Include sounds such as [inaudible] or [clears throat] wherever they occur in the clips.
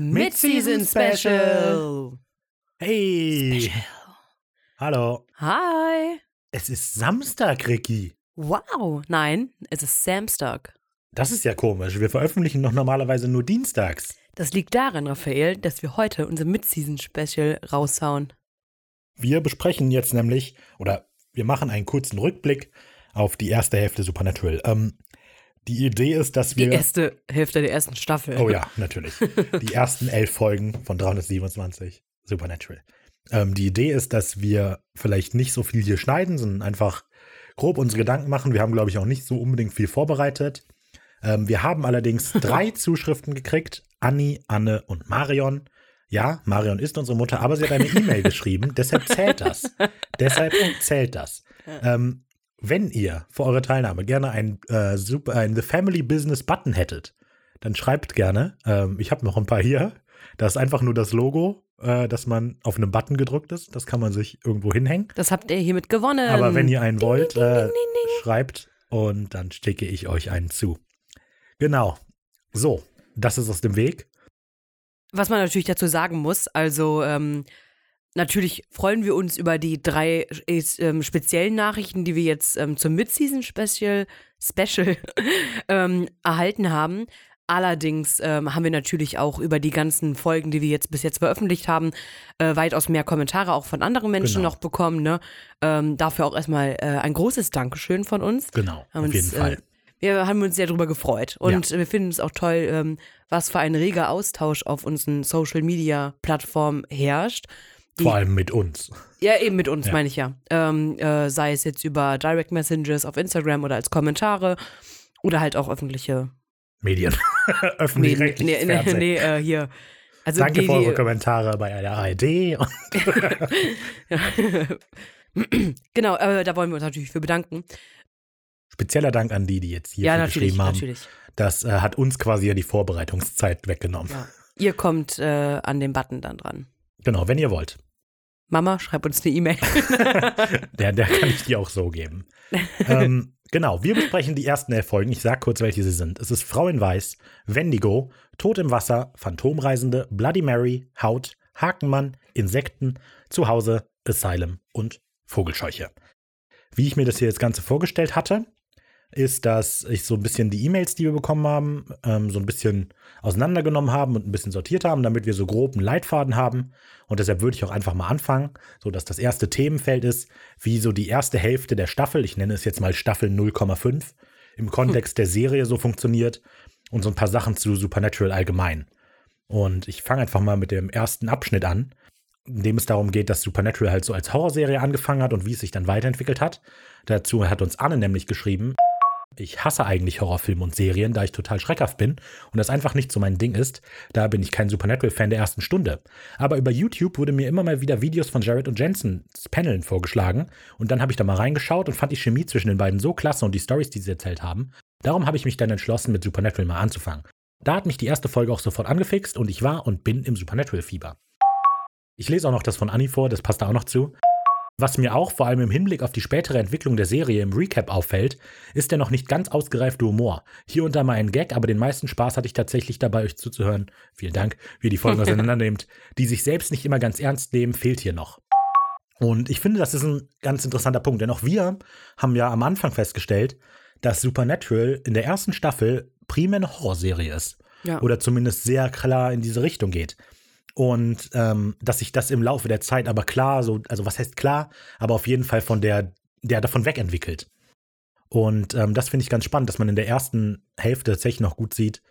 Mid-Season Special. Hey. Special. Hallo. Hi. Es ist Samstag, Ricky. Wow. Nein, es ist Samstag. Das ist ja komisch. Wir veröffentlichen doch normalerweise nur dienstags. Das liegt daran, Raphael, dass wir heute unser Mid-Season Special raushauen. Wir besprechen jetzt nämlich, oder wir machen einen kurzen Rückblick auf die erste Hälfte Supernatural. Ähm, die Idee ist, dass Die wir. erste Hälfte der ersten Staffel. Oh ja, natürlich. [laughs] Die ersten elf Folgen von 327 Supernatural. Ähm, die Idee ist, dass wir vielleicht nicht so viel hier schneiden, sondern einfach grob unsere Gedanken machen. Wir haben, glaube ich, auch nicht so unbedingt viel vorbereitet. Ähm, wir haben allerdings [laughs] drei Zuschriften gekriegt. Anni, Anne und Marion. Ja, Marion ist unsere Mutter, aber sie hat eine E-Mail [laughs] geschrieben, deshalb zählt das. deshalb zählt das. Ähm, wenn ihr für eure Teilnahme gerne ein, äh, super, ein The Family Business Button hättet, dann schreibt gerne. Ähm, ich habe noch ein paar hier. Das ist einfach nur das Logo, äh, dass man auf einem Button gedrückt ist. Das kann man sich irgendwo hinhängen. Das habt ihr hiermit gewonnen. Aber wenn ihr einen wollt, ding, ding, äh, ding, ding. schreibt und dann schicke ich euch einen zu. Genau. So, das ist aus dem Weg. Was man natürlich dazu sagen muss, also ähm, natürlich freuen wir uns über die drei äh, ähm, speziellen Nachrichten, die wir jetzt ähm, zum Mid-Season Special, Special [laughs] ähm, erhalten haben. Allerdings ähm, haben wir natürlich auch über die ganzen Folgen, die wir jetzt bis jetzt veröffentlicht haben, äh, weitaus mehr Kommentare auch von anderen Menschen Genau. noch bekommen. Ne? Ähm, dafür auch erstmal äh, ein großes Dankeschön von uns. Genau, Haben auf uns, jeden Fall. Äh, wir haben uns sehr darüber gefreut und wir finden es auch toll, ähm, was für ein reger Austausch auf unseren Social Media Plattformen herrscht. Vor allem mit uns. ja, eben mit uns, Ja. meine ich ja. Ähm, äh, sei es jetzt über Direct Messages auf Instagram oder als Kommentare oder halt auch öffentliche Medien. [laughs] Medien. Öffentlich-rechtliches Nee, nee, nee, äh, hier. Also Danke die, für eure Kommentare bei der ARD. [laughs] genau, äh, da wollen wir uns natürlich für bedanken. Spezieller Dank an die, die jetzt hier ja, geschrieben haben. natürlich. Das äh, hat uns quasi ja die Vorbereitungszeit weggenommen. Ja. Ihr kommt äh, an den Button dann dran. Genau, wenn ihr wollt. Mama, schreib uns eine E-Mail. [laughs] Der, der kann ich dir auch so geben. ähm, genau, wir besprechen die ersten elf Folgen. Ich sag kurz, welche sie sind. Es ist Frau in Weiß, Wendigo, Tod im Wasser, Phantomreisende, Bloody Mary, Haut, Hakenmann, Insekten, Zuhause, Asylum und Vogelscheuche. Wie ich mir das hier das Ganze vorgestellt hatte, ist, dass ich so ein bisschen die E-Mails, die wir bekommen haben, ähm, so ein bisschen auseinandergenommen haben und ein bisschen sortiert haben, damit wir so grob einen Leitfaden haben. Und deshalb würde ich auch einfach mal anfangen, so dass das erste Themenfeld ist, wie so die erste Hälfte der Staffel, ich nenne es jetzt mal Staffel 0,5, im Kontext der Serie so funktioniert und so ein paar Sachen zu Supernatural allgemein. Und ich fange einfach mal mit dem ersten Abschnitt an, in dem es darum geht, dass Supernatural halt so als Horrorserie angefangen hat und wie es sich dann weiterentwickelt hat. Dazu hat uns Anne nämlich geschrieben, ich hasse eigentlich Horrorfilme und Serien, da ich total schreckhaft bin und das einfach nicht so mein Ding ist. Da bin ich kein Supernatural-Fan der ersten Stunde. Aber über YouTube wurde mir immer mal wieder Videos von Jared und Jensens Paneln vorgeschlagen und dann habe ich da mal reingeschaut und fand die Chemie zwischen den beiden so klasse und die Stories, die sie erzählt haben. Darum habe ich mich dann entschlossen, mit Supernatural mal anzufangen. Da hat mich die erste Folge auch sofort angefixt und ich war und bin im Supernatural-Fieber. Ich lese auch noch das von Annie vor, das passt da auch noch zu. Was mir auch vor allem im Hinblick auf die spätere Entwicklung der Serie im Recap auffällt, ist der noch nicht ganz ausgereifte Humor. Hier und da mal ein Gag, aber den meisten Spaß hatte ich tatsächlich dabei, euch zuzuhören. Vielen Dank, wie ihr die Folgen [laughs] auseinandernehmt. Die sich selbst nicht immer ganz ernst nehmen, fehlt hier noch. Und ich finde, das ist ein ganz interessanter Punkt, denn auch wir haben ja am Anfang festgestellt, dass Supernatural in der ersten Staffel primär eine Horrorserie ist. Ja. Oder zumindest sehr klar in diese Richtung geht. Und ähm, dass sich das im Laufe der Zeit aber klar, so, also was heißt klar, aber auf jeden Fall von der, der davon wegentwickelt. Und ähm, das finde ich ganz spannend, dass man in der ersten Hälfte tatsächlich noch gut sieht,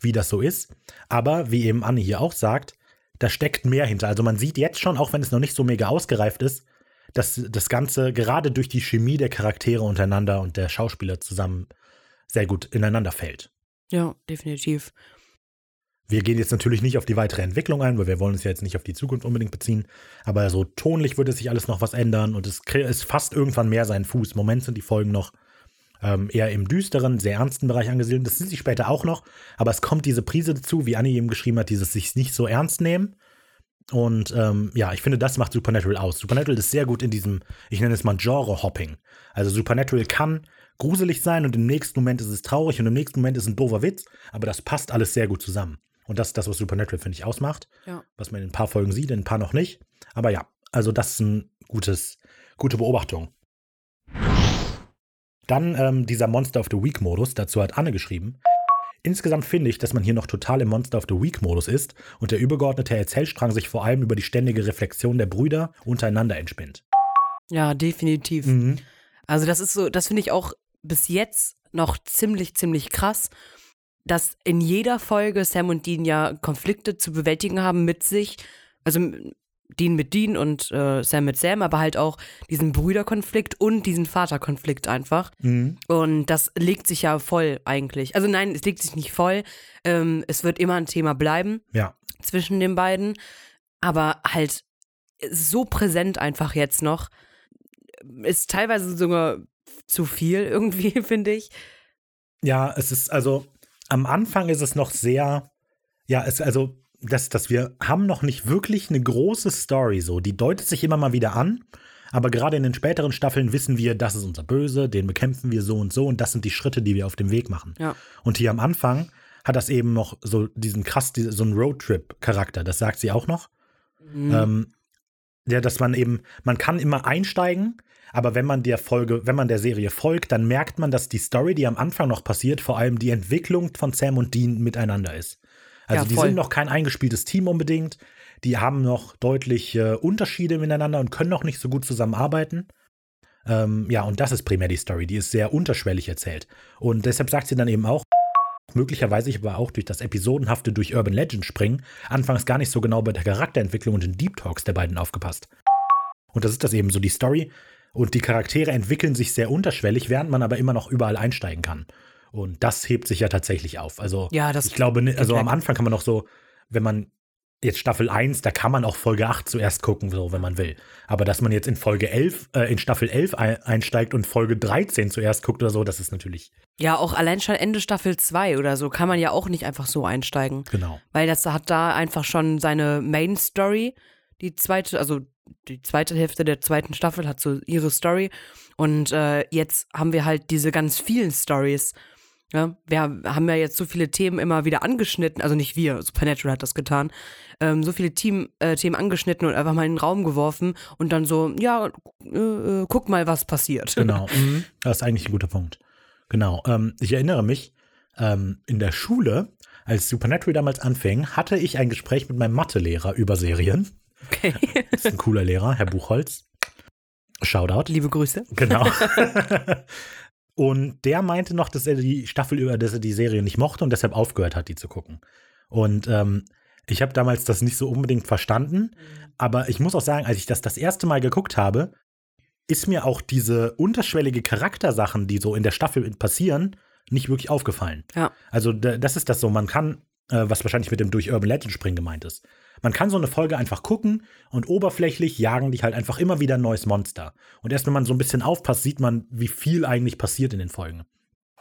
wie das so ist. Aber wie eben Anne hier auch sagt, da steckt mehr hinter. Also man sieht jetzt schon, auch wenn es noch nicht so mega ausgereift ist, dass das Ganze gerade durch die Chemie der Charaktere untereinander und der Schauspieler zusammen sehr gut ineinander fällt. ja, definitiv. Wir gehen jetzt natürlich nicht auf die weitere Entwicklung ein, weil wir wollen uns ja jetzt nicht auf die Zukunft unbedingt beziehen. Aber so tonlich wird es sich alles noch was ändern und es es fasst irgendwann mehr seinen Fuß. Im Moment sind die Folgen noch ähm, eher im düsteren, sehr ernsten Bereich angesiedelt. Das sind sie später auch noch, aber es kommt diese Prise dazu, wie Annie eben geschrieben hat, dieses sich nicht so ernst nehmen. Und ähm, ja, ich finde, das macht Supernatural aus. Supernatural ist sehr gut in diesem, ich nenne es mal Genre-Hopping. Also Supernatural kann gruselig sein und im nächsten Moment ist es traurig und im nächsten Moment ist es ein doofer Witz, aber das passt alles sehr gut zusammen. Und das ist das, was Supernatural, finde ich, ausmacht. Ja. Was man in ein paar Folgen sieht, in ein paar noch nicht. Aber ja, also das ist eine gutes, gute Beobachtung. Dann ähm, dieser Monster of the Week-Modus, dazu hat Anne geschrieben. Insgesamt finde ich, dass man hier noch total im Monster of the Week-Modus ist und der übergeordnete Erzählstrang sich vor allem über die ständige Reflexion der Brüder untereinander entspinnt. Ja, definitiv. Mhm. Also das ist so, das finde ich auch bis jetzt noch ziemlich, ziemlich krass, dass in jeder Folge Sam und Dean ja Konflikte zu bewältigen haben mit sich. Also Dean mit Dean und äh, Sam mit Sam, aber halt auch diesen Brüderkonflikt und diesen Vaterkonflikt einfach. Mhm. Und das legt sich ja voll eigentlich. Also nein, es legt sich nicht voll. Ähm, es wird immer ein Thema bleiben Ja, zwischen den beiden. Aber halt so präsent einfach jetzt noch. Ist teilweise sogar zu viel irgendwie, [laughs] finde ich. Ja, es ist also am Anfang ist es noch sehr, ja, es also dass, dass wir haben noch nicht wirklich eine große Story so. Die deutet sich immer mal wieder an, aber gerade in den späteren Staffeln wissen wir, das ist unser Böse, den bekämpfen wir so und so und das sind die Schritte, die wir auf dem Weg machen. Ja. Und hier am Anfang hat das eben noch so diesen krass, so einen Roadtrip-Charakter. Das sagt sie auch noch. Mhm. Ähm, ja, dass man eben, man kann immer einsteigen, aber wenn man der Folge, wenn man der Serie folgt, dann merkt man, dass die Story, die am Anfang noch passiert, vor allem die Entwicklung von Sam und Dean miteinander ist. Also Ja, die sind noch kein eingespieltes Team unbedingt. Die haben noch deutliche Unterschiede miteinander und können noch nicht so gut zusammenarbeiten. Ähm, ja, und das ist primär die Story. Die ist sehr unterschwellig erzählt. Und deshalb sagt sie dann eben auch, möglicherweise ich aber auch durch das Episodenhafte durch Urban Legend springen, anfangs gar nicht so genau bei der Charakterentwicklung und den Deep Talks der beiden aufgepasst. Und das ist das eben so die Story. Und die Charaktere entwickeln sich sehr unterschwellig, während man aber immer noch überall einsteigen kann. Und das hebt sich ja tatsächlich auf. Also Ja, ich glaube, ne- also am. Anfang kann man noch so, wenn man jetzt Staffel 1, da kann man auch Folge 8 zuerst gucken, so wenn man will. Aber dass man jetzt in Folge 11, äh, in Staffel 11 ein, einsteigt und Folge 13 zuerst guckt oder so, das ist natürlich, Ja, auch allein schon Ende Staffel 2 oder so kann man ja auch nicht einfach so einsteigen. genau. Weil das hat da einfach schon seine Main Story. Die zweite, also die zweite Hälfte der zweiten Staffel hat so ihre Story. Und äh, jetzt haben wir halt diese ganz vielen Stories. Ja, wir haben ja jetzt so viele Themen immer wieder angeschnitten, also nicht wir, Supernatural hat das getan, ähm, so viele Team, äh, Themen angeschnitten und einfach mal in den Raum geworfen und dann so, ja, äh, äh, guck mal, was passiert. [laughs] Genau. Mhm. Das ist eigentlich ein guter Punkt. Genau. Ähm, ich erinnere mich, ähm, in der Schule, als Supernatural damals anfing, hatte ich ein Gespräch mit meinem Mathelehrer über Serien. Okay. Das [laughs] ist ein cooler Lehrer, Herr Buchholz. Shoutout. Liebe Grüße. Genau. [laughs] und der meinte noch, dass er die Staffel über, dass er die Serie nicht mochte und deshalb aufgehört hat, die zu gucken. Und ähm, ich habe damals das nicht so unbedingt verstanden, aber ich muss auch sagen, als ich das das erste Mal geguckt habe, ist mir auch diese unterschwellige Charaktersachen, die so in der Staffel passieren, nicht wirklich aufgefallen. Ja. Also da- das ist das so, man kann, was wahrscheinlich mit dem durch Urban Legend springen gemeint ist. Man kann so eine Folge einfach gucken und oberflächlich jagen die halt einfach immer wieder ein neues Monster. Und erst wenn man so ein bisschen aufpasst, sieht man, wie viel eigentlich passiert in den Folgen.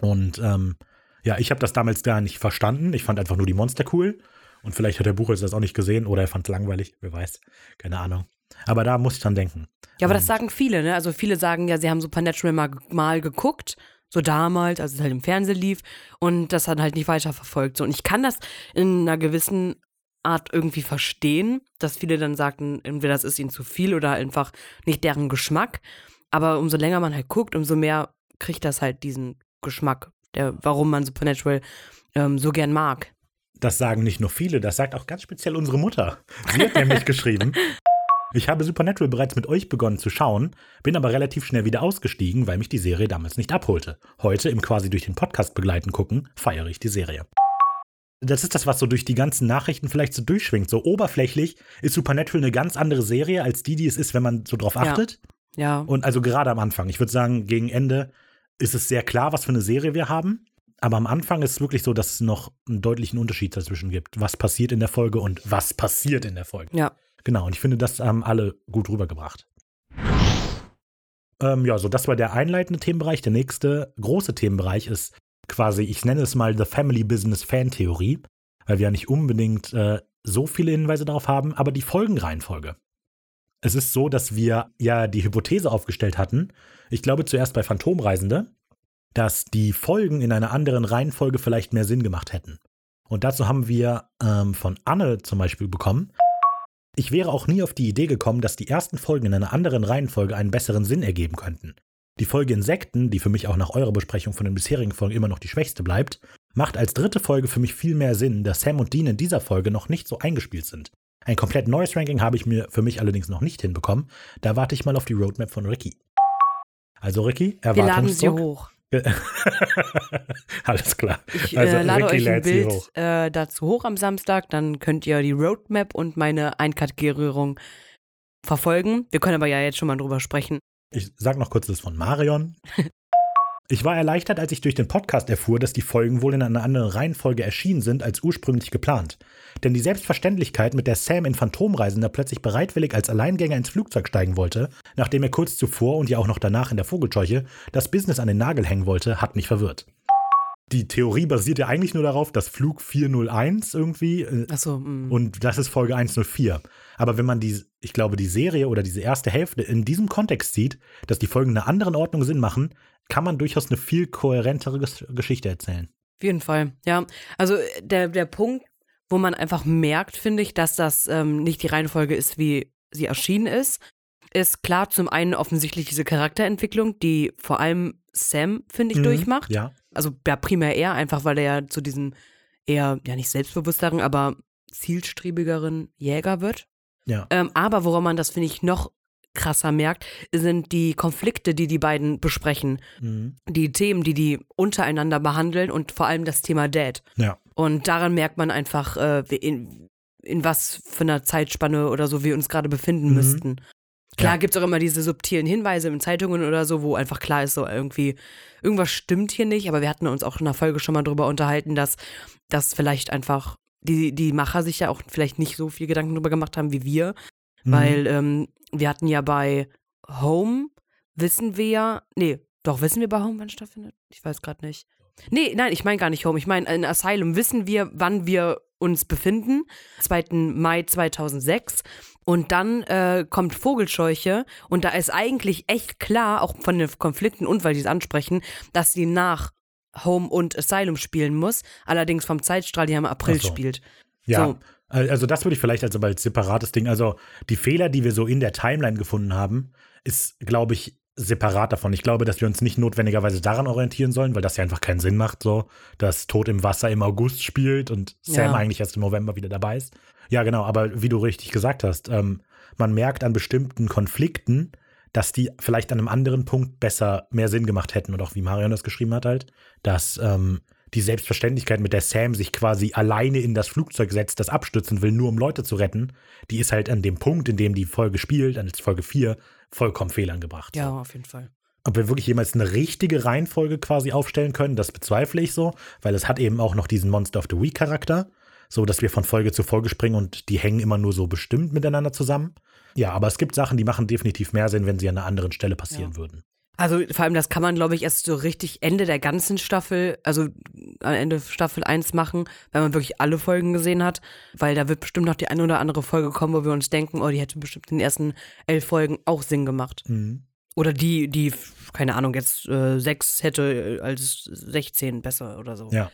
Und ähm, ja, ich habe das damals gar nicht verstanden. Ich fand einfach nur die Monster cool. Und vielleicht hat der Buchholz das auch nicht gesehen oder er fand es langweilig, wer weiß. Keine Ahnung. Aber da muss ich dran denken. Ja, aber das Und- sagen viele, ne? Also viele sagen ja, sie haben Supernatural mal, mal geguckt, so damals, als es halt im Fernsehen lief, und das hat halt nicht weiterverfolgt. So. Und ich kann das in einer gewissen Art irgendwie verstehen, dass viele dann sagten, entweder das ist ihnen zu viel oder einfach nicht deren Geschmack. Aber umso länger man halt guckt, umso mehr kriegt das halt diesen Geschmack, der, warum man Supernatural ähm, so gern mag. Das sagen nicht nur viele, das sagt auch ganz speziell unsere Mutter. Sie hat nämlich [laughs] geschrieben, ich habe Supernatural bereits mit euch begonnen zu schauen, bin aber relativ schnell wieder ausgestiegen, weil mich die Serie damals nicht abholte. Heute im quasi durch den Podcast begleiten gucken, feiere ich die Serie. Das ist das, was so durch die ganzen Nachrichten vielleicht so durchschwingt. So oberflächlich ist Supernatural eine ganz andere Serie als die, die es ist, wenn man so drauf Ja. achtet. Ja. Und also gerade am Anfang. Ich würde sagen, gegen Ende ist es sehr klar, was für eine Serie wir haben. Aber am Anfang ist es wirklich so, dass es noch einen deutlichen Unterschied dazwischen gibt. Was passiert in der Folge und was passiert in der Folge. ja. Genau, und ich finde, das haben alle gut rübergebracht. Ähm, ja, so das war der einleitende Themenbereich. Der nächste große Themenbereich ist quasi, ich nenne es mal The Family Business Fan Theorie, weil wir ja nicht unbedingt äh, so viele Hinweise darauf haben, aber die Folgenreihenfolge. Es ist so, dass wir ja die Hypothese aufgestellt hatten, ich glaube zuerst bei Phantomreisende, dass die Folgen in einer anderen Reihenfolge vielleicht mehr Sinn gemacht hätten. Und dazu haben wir ähm, von Anne zum Beispiel bekommen. Ich wäre auch nie auf die Idee gekommen, dass die ersten Folgen in einer anderen Reihenfolge einen besseren Sinn ergeben könnten. Die Folge Insekten, die für mich auch nach eurer Besprechung von den bisherigen Folgen immer noch die schwächste bleibt, macht als dritte Folge für mich viel mehr Sinn, dass Sam und Dean in dieser Folge noch nicht so eingespielt sind. Ein komplett neues Ranking habe ich mir für mich allerdings noch nicht hinbekommen. Da warte ich mal auf die Roadmap von Ricky. Also Ricky, Erwartungsdruck. Wir laden sie hoch. [laughs] Alles klar. Ich also äh, lade Ricky euch ein Bild hoch. äh, dazu hoch am Samstag, dann könnt ihr die Roadmap und meine Einkategorierung verfolgen. Wir können aber ja jetzt schon mal drüber sprechen. Ich sag noch kurz das von Marion. [laughs] Ich war erleichtert, als ich durch den Podcast erfuhr, dass die Folgen wohl in einer anderen Reihenfolge erschienen sind als ursprünglich geplant. Denn die Selbstverständlichkeit, mit der Sam in Phantomreisender plötzlich bereitwillig als Alleingänger ins Flugzeug steigen wollte, nachdem er kurz zuvor und ja auch noch danach in der Vogelscheuche das Business an den Nagel hängen wollte, hat mich verwirrt. Die Theorie basiert ja eigentlich nur darauf, dass Flug 401 irgendwie äh, Achso, mm. und das ist Folge 104. Aber wenn man die, ich glaube, die Serie oder diese erste Hälfte in diesem Kontext sieht, dass die Folgen in einer anderen Ordnung Sinn machen, kann man durchaus eine viel kohärentere Ges Geschichte erzählen. Auf jeden Fall, ja. Also der, der Punkt, wo man einfach merkt, finde ich, dass das ähm, nicht die Reihenfolge ist, wie sie erschienen ist, ist klar zum einen offensichtlich diese Charakterentwicklung, die vor allem Sam, finde ich, Mhm, durchmacht. Ja. Also ja, primär er, einfach weil er ja zu diesem eher, ja nicht selbstbewussteren, aber zielstrebigeren Jäger wird. Ja. Ähm, aber woran man das, finde ich, noch krasser merkt, sind die Konflikte, die die beiden besprechen. Mhm. Die Themen, die die untereinander behandeln und vor allem das Thema Dad. Ja. Und daran merkt man einfach, äh, in, in was für einer Zeitspanne oder so wir uns gerade befinden Mhm. müssten. Klar Ja. gibt es auch immer diese subtilen Hinweise in Zeitungen oder so, wo einfach klar ist, so irgendwie, irgendwas stimmt hier nicht, aber wir hatten uns auch in der Folge schon mal drüber unterhalten, dass das vielleicht einfach die, die Macher sich ja auch vielleicht nicht so viel Gedanken drüber gemacht haben wie wir, Mhm. weil ähm, wir hatten ja bei Home, wissen wir ja, nee, doch, wissen wir bei Home, wann stattfindet? Ich weiß gerade nicht. Nee, nein, ich meine gar nicht Home. Ich meine, in Asylum wissen wir, wann wir uns befinden. 2. Mai 2006. Und dann äh, kommt Vogelscheuche. Und da ist eigentlich echt klar, auch von den Konflikten und weil die es ansprechen, dass sie nach Home und Asylum spielen muss. Allerdings vom Zeitstrahl, die im April so. spielt. Ja. So. Also das würde ich vielleicht als, aber als separates Ding. Also die Fehler, die wir so in der Timeline gefunden haben, ist, glaube ich, separat davon. Ich glaube, dass wir uns nicht notwendigerweise daran orientieren sollen, weil das ja einfach keinen Sinn macht, so, dass Tod im Wasser im August spielt und Sam Ja. eigentlich erst im November wieder dabei ist. Ja, genau, aber wie du richtig gesagt hast, ähm, man merkt an bestimmten Konflikten, dass die vielleicht an einem anderen Punkt besser mehr Sinn gemacht hätten und auch wie Marion das geschrieben hat halt, dass ähm, die Selbstverständlichkeit, mit der Sam sich quasi alleine in das Flugzeug setzt, das abstürzen will, nur um Leute zu retten, die ist halt an dem Punkt, in dem die Folge spielt, an Folge 4, vollkommen fehlangebracht. Ja, auf jeden Fall. Ob wir wirklich jemals eine richtige Reihenfolge quasi aufstellen können, das bezweifle ich so, weil es hat eben auch noch diesen Monster of the Week Charakter, so dass wir von Folge zu Folge springen und die hängen immer nur so bestimmt miteinander zusammen. Ja, aber es gibt Sachen, die machen definitiv mehr Sinn, wenn sie an einer anderen Stelle passieren Ja. würden. Also vor allem, das kann man, glaube ich, erst so richtig Ende der ganzen Staffel, also am Ende Staffel 1 machen, wenn man wirklich alle Folgen gesehen hat. Weil da wird bestimmt noch die eine oder andere Folge kommen, wo wir uns denken, oh, die hätte bestimmt in den ersten elf Folgen auch Sinn gemacht. Oder die, die, keine Ahnung, jetzt äh, sechs hätte äh, als 16 besser oder so. Ja.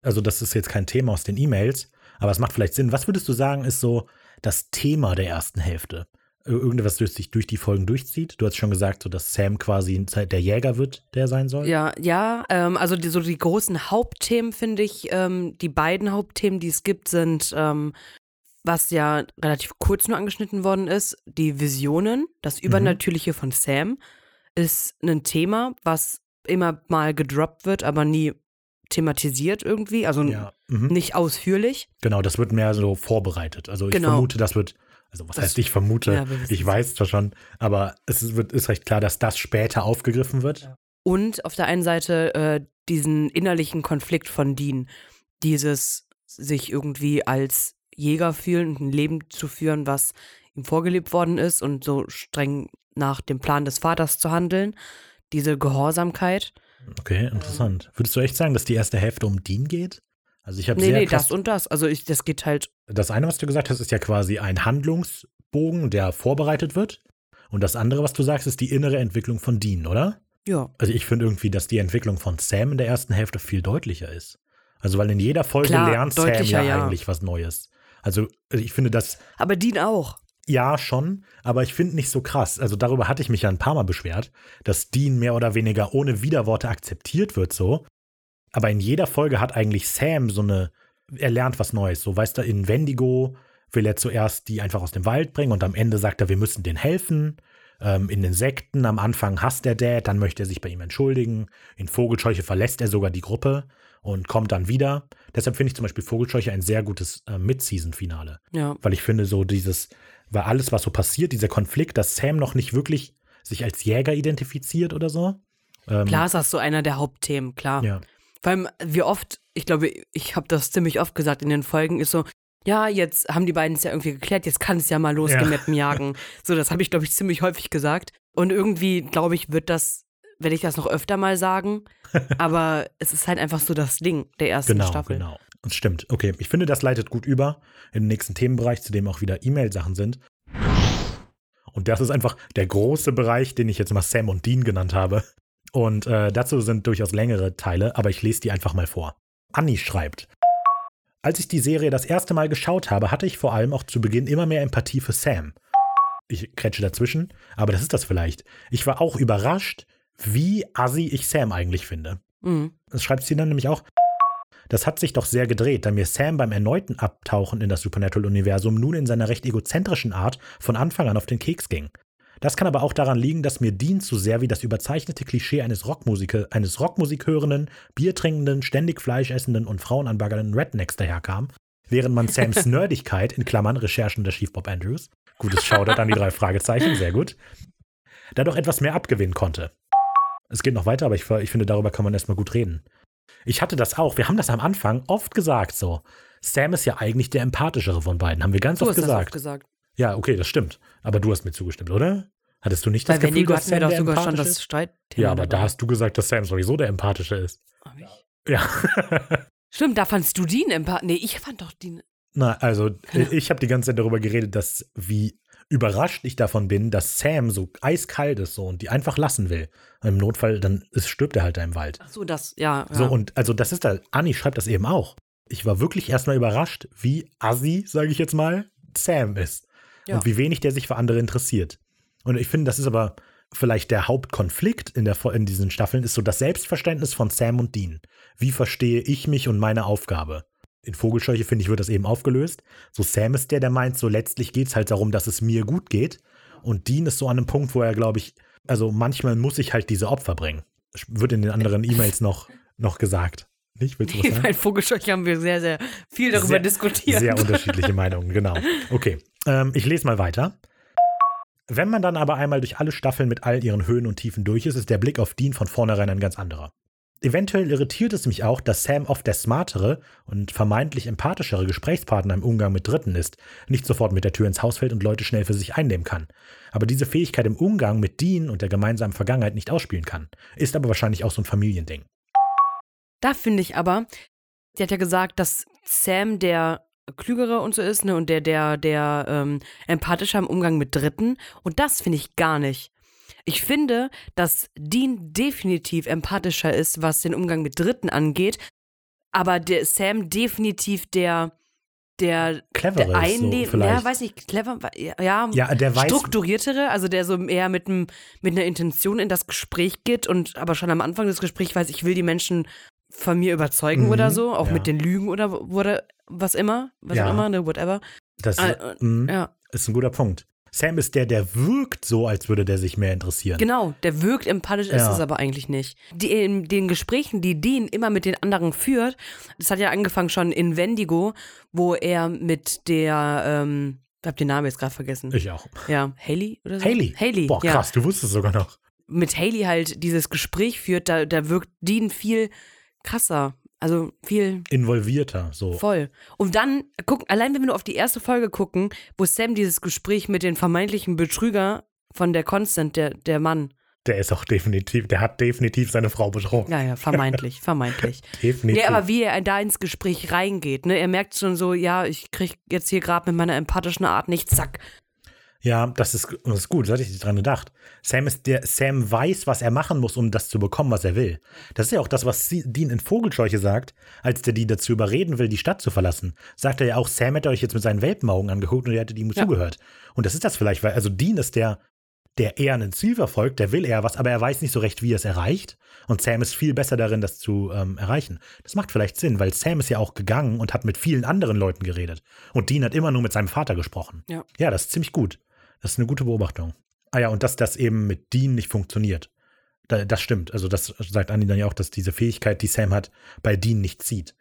Also, das ist jetzt kein Thema aus den E-Mails, aber es macht vielleicht Sinn. Was würdest du sagen, ist so das Thema der ersten Hälfte? Ir- Irgendwas, das sich durch die Folgen durchzieht? Du hast schon gesagt, so dass Sam quasi der Jäger wird, der sein soll. Ja, ja, ähm, also die, so die großen Hauptthemen finde ich, ähm, die beiden Hauptthemen, die es gibt, sind, ähm, was ja relativ kurz nur angeschnitten worden ist, die Visionen, das Übernatürliche von Sam ist ein Thema, was immer mal gedroppt wird, aber nie thematisiert irgendwie, also Ja, mhm. nicht ausführlich. genau, das wird mehr so vorbereitet. Also ich Genau. vermute, das wird, also was Das- heißt ich vermute, Ja, ich weiß zwar schon, aber es ist, wird, ist recht klar, dass das später aufgegriffen wird. Und auf der einen Seite äh, diesen innerlichen Konflikt von Dean, dieses sich irgendwie als Jäger fühlen und ein Leben zu führen, was ihm vorgelebt worden ist und so streng nach dem Plan des Vaters zu handeln, diese Gehorsamkeit. Okay, interessant. Würdest du echt sagen, dass die erste Hälfte um Dean geht? Also ich habe Nee, sehr nee, krass das und das. Also ich, das geht halt, Das eine, was du gesagt hast, ist ja quasi ein Handlungsbogen, der vorbereitet wird. Und das andere, was du sagst, ist die innere Entwicklung von Dean, oder? ja. Also ich finde irgendwie, dass die Entwicklung von Sam in der ersten Hälfte viel deutlicher ist. Also, weil in jeder Folge Klar, lernt Sam ja, ja. eigentlich was Neues. Also, ich finde das Aber Dean auch. ja schon, aber ich finde nicht so krass. Also, darüber hatte ich mich ja ein paar Mal beschwert, dass Dean mehr oder weniger ohne Widerworte akzeptiert wird, so. Aber in jeder Folge hat eigentlich Sam so eine, er lernt was Neues. So, weißt du, in Wendigo will er zuerst die einfach aus dem Wald bringen und am Ende sagt er, wir müssen denen helfen. Ähm, in Insekten am Anfang hasst er Dad, dann möchte er sich bei ihm entschuldigen. In Vogelscheuche verlässt er sogar die Gruppe und kommt dann wieder. Deshalb finde ich zum Beispiel Vogelscheuche ein sehr gutes äh, Mid-Season-Finale. Ja. Weil ich finde, so dieses, weil alles, was so passiert, dieser Konflikt, dass Sam noch nicht wirklich sich als Jäger identifiziert oder so. Ähm, Klar ist das so einer der Hauptthemen, klar. Ja. Vor allem, wie oft, ich glaube, ich habe das ziemlich oft gesagt in den Folgen, ist so, ja, jetzt haben die beiden es ja irgendwie geklärt, jetzt kann es ja mal losgehen Ja. mit dem Jagen. [laughs] So, das habe ich, glaube ich, ziemlich häufig gesagt. Und irgendwie, glaube ich, wird das, werde ich das noch öfter mal sagen. [laughs] Aber es ist halt einfach so das Ding der ersten Genau, Staffel. genau. Das stimmt. Okay, ich finde, das leitet gut über in den nächsten Themenbereich, zu dem auch wieder E-Mail-Sachen sind. Und das ist einfach der große Bereich, den ich jetzt mal Sam und Dean genannt habe. Und äh, dazu sind durchaus längere Teile, aber ich lese die einfach mal vor. Anni schreibt. Als ich die Serie das erste Mal geschaut habe, hatte ich vor allem auch zu Beginn immer mehr Empathie für Sam. Ich kretsche dazwischen, aber das ist das vielleicht. Ich war auch überrascht, wie assi ich Sam eigentlich finde. Mhm. Das schreibt sie dann nämlich auch. Das hat sich doch sehr gedreht, da mir Sam beim erneuten Abtauchen in das Supernatural-Universum nun in seiner recht egozentrischen Art von Anfang an auf den Keks ging. Das kann aber auch daran liegen, dass mir Dean zu sehr wie das überzeichnete Klischee eines Rockmusiker, eines Rockmusik hörenden, Biertrinkenden, ständig Fleisch essenden und Frauen anbaggernden Rednecks daherkam, während man Sams [laughs] Nerdigkeit, in Klammern Recherchen der Chief Bob Andrews, gutes Shoutout an die drei Fragezeichen, sehr gut, dadurch etwas mehr abgewinnen konnte. Es geht noch weiter, aber ich, ich finde, darüber kann man erstmal gut reden. Ich hatte das auch. Wir haben das am Anfang oft gesagt so. Sam ist ja eigentlich der empathischere von beiden. Haben wir ganz Du oft hast das gesagt. oft gesagt. Ja, okay, das stimmt. Aber du hast mir zugestimmt, oder? Hattest du nicht das Bei Gefühl, Wendigo dass Sam der sogar schon das ist? Streitthema. Ja, aber da hast du gesagt, dass Sam sowieso der empathische ist. Hab ich? Ja. [laughs] Stimmt, da fandst du Dean empath. Nee, ich fand doch Dean. Na, also ich habe die ganze Zeit darüber geredet, dass wie überrascht ich davon bin, dass Sam so eiskalt ist so und die einfach lassen will. Und Im Notfall, dann ist, stirbt er halt da im Wald. Ach so, das, ja. ja. So, und also das ist da, Anni schreibt das eben auch. Ich war wirklich erstmal überrascht, wie assi, sage ich jetzt mal, Sam ist. Ja. Und wie wenig der sich für andere interessiert. Und ich finde, das ist aber vielleicht der Hauptkonflikt in, der, in diesen Staffeln, ist so das Selbstverständnis von Sam und Dean. Wie verstehe ich mich und meine Aufgabe? In Vogelscheuche, finde ich, wird das eben aufgelöst. So Sam ist der, der meint, so letztlich geht es halt darum, dass es mir gut geht. Und Dean ist so an einem Punkt, wo er, glaube ich, also manchmal muss ich halt diese Opfer bringen. Wird in den anderen E-Mails noch, noch gesagt. Nicht? Willst du was [laughs] sagen? Bei Vogelscheuche haben wir sehr, sehr viel darüber Sehr- diskutiert. Sehr unterschiedliche [laughs] Meinungen, genau. Okay, ähm, ich lese mal weiter. Wenn man dann aber einmal durch alle Staffeln mit all ihren Höhen und Tiefen durch ist, ist der Blick auf Dean von vornherein ein ganz anderer. Eventuell irritiert es mich auch, dass Sam oft der smartere und vermeintlich empathischere Gesprächspartner im Umgang mit Dritten ist, nicht sofort mit der Tür ins Haus fällt und Leute schnell für sich einnehmen kann. Aber diese Fähigkeit im Umgang mit Dean und der gemeinsamen Vergangenheit nicht ausspielen kann. Ist aber wahrscheinlich auch so ein Familiending. Da finde ich aber, sie hat ja gesagt, dass Sam der klügere und so ist, ne, und der, der, der ähm, empathischer im Umgang mit Dritten. Und das finde ich gar nicht. Ich finde, dass Dean definitiv empathischer ist, was den Umgang mit Dritten angeht, aber der Sam definitiv der, der, Cleverer der ist so ja, weiß nicht, clever, ja, Ja, der weiß, strukturiertere, also der so eher mit, einem- mit einer Intention in das Gespräch geht und aber schon am Anfang des Gesprächs weiß, ich will die Menschen von mir überzeugen Mhm, oder so, auch ja. mit den Lügen oder, oder was immer, was Ja. auch immer, ne, whatever. das Ah, ist, äh, mhm. Ja, Ist ein guter Punkt. Sam ist der, der wirkt so, als würde der sich mehr interessieren. genau, der wirkt empathisch, ist Ja. es aber eigentlich nicht. Die, in den Gesprächen, die Dean immer mit den anderen führt, das hat ja angefangen schon in Wendigo, wo er mit der, ähm, ich hab den Namen jetzt gerade vergessen. Ich auch. Ja, Haley oder so? Haley. Haley, Boah, ja. krass, du wusstest sogar noch. mit Haley halt dieses Gespräch führt, da, da wirkt Dean viel krasser. Also viel Involvierter, so. voll. Und dann, guck, allein wenn wir nur auf die erste Folge gucken, wo Sam dieses Gespräch mit den vermeintlichen Betrüger von der Constant, der, der Mann. Der ist auch definitiv, der hat definitiv seine Frau betrogen. Ja, ja, vermeintlich, [laughs] vermeintlich. Definitiv. Nee, aber wie er da ins Gespräch reingeht, ne? Er merkt schon so, ja, ich krieg jetzt hier gerade mit meiner empathischen Art nicht, zack. Ja, das ist, das ist gut, da hatte ich nicht dran gedacht. Sam ist der, Sam weiß, was er machen muss, um das zu bekommen, was er will. Das ist ja auch das, was Dean in Vogelscheuche sagt, als der die dazu überreden will, die Stadt zu verlassen. Sagt er ja auch, Sam hätte euch jetzt mit seinen Welpenaugen angeguckt und ihr hättet ihm ja. zugehört. Und das ist das vielleicht, weil, also Dean ist der, der eher ein Ziel verfolgt, der will eher was, aber er weiß nicht so recht, wie er es erreicht. Und Sam ist viel besser darin, das zu ähm, erreichen. Das macht vielleicht Sinn, weil Sam ist ja auch gegangen und hat mit vielen anderen Leuten geredet. Und Dean hat immer nur mit seinem Vater gesprochen. Ja, ja das ist ziemlich gut. Das ist eine gute Beobachtung. Ah ja, und dass das eben mit Dean nicht funktioniert. Da, das stimmt. Also das sagt Andi dann ja auch, dass diese Fähigkeit, die Sam hat, bei Dean nicht zieht.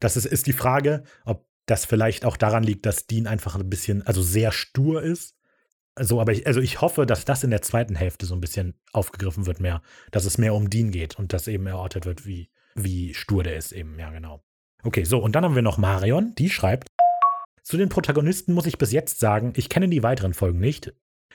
Das ist, ist die Frage, ob das vielleicht auch daran liegt, dass Dean einfach ein bisschen, also sehr stur ist. Also, aber ich, also ich hoffe, dass das in der zweiten Hälfte so ein bisschen aufgegriffen wird mehr, dass es mehr um Dean geht und dass eben erortet wird, wie, wie stur der ist eben, ja genau. Okay, so, und dann haben wir noch Marion, die schreibt, zu den Protagonisten muss ich bis jetzt sagen, ich kenne die weiteren Folgen nicht.